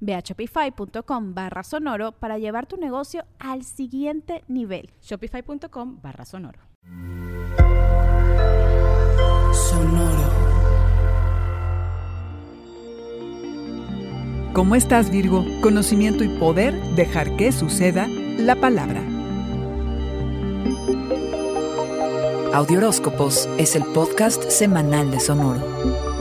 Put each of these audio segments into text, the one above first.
Ve a shopify.com barra sonoro para llevar tu negocio al siguiente nivel. Shopify.com barra sonoro. Sonoro. ¿Cómo estás Virgo? Conocimiento y poder, dejar que suceda la palabra. Audioróscopos es el podcast semanal de Sonoro.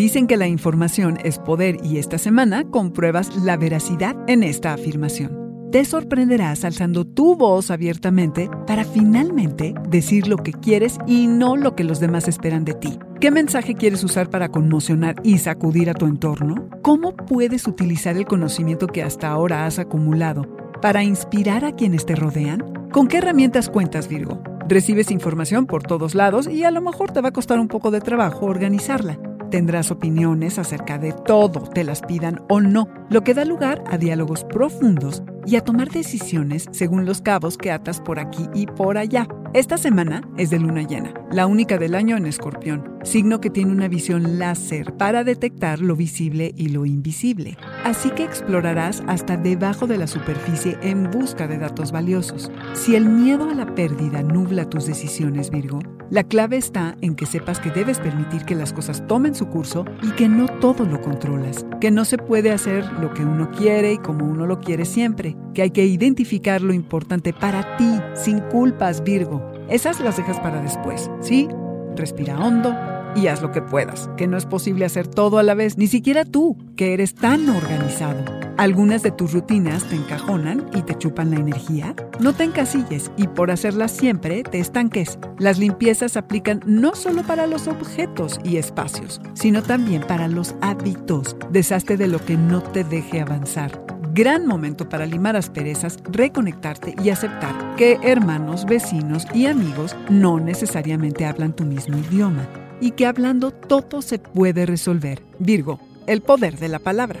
Dicen que la información es poder y esta semana compruebas la veracidad en esta afirmación. Te sorprenderás alzando tu voz abiertamente para finalmente decir lo que quieres y no lo que los demás esperan de ti. ¿Qué mensaje quieres usar para conmocionar y sacudir a tu entorno? ¿Cómo puedes utilizar el conocimiento que hasta ahora has acumulado para inspirar a quienes te rodean? ¿Con qué herramientas cuentas, Virgo? Recibes información por todos lados y a lo mejor te va a costar un poco de trabajo organizarla. Tendrás opiniones acerca de todo, te las pidan o no, lo que da lugar a diálogos profundos y a tomar decisiones según los cabos que atas por aquí y por allá. Esta semana es de luna llena, la única del año en escorpión, signo que tiene una visión láser para detectar lo visible y lo invisible. Así que explorarás hasta debajo de la superficie en busca de datos valiosos. Si el miedo a la pérdida nubla tus decisiones, Virgo, la clave está en que sepas que debes permitir que las cosas tomen su curso y que no todo lo controlas, que no se puede hacer lo que uno quiere y como uno lo quiere siempre, que hay que identificar lo importante para ti, sin culpas, Virgo esas las dejas para después, ¿sí? Respira hondo y haz lo que puedas, que no es posible hacer todo a la vez, ni siquiera tú, que eres tan organizado. Algunas de tus rutinas te encajonan y te chupan la energía. No te encasilles y por hacerlas siempre te estanques. Las limpiezas aplican no solo para los objetos y espacios, sino también para los hábitos. Deshazte de lo que no te deje avanzar gran momento para limar asperezas, reconectarte y aceptar que hermanos, vecinos y amigos no necesariamente hablan tu mismo idioma y que hablando todo se puede resolver. Virgo, el poder de la palabra.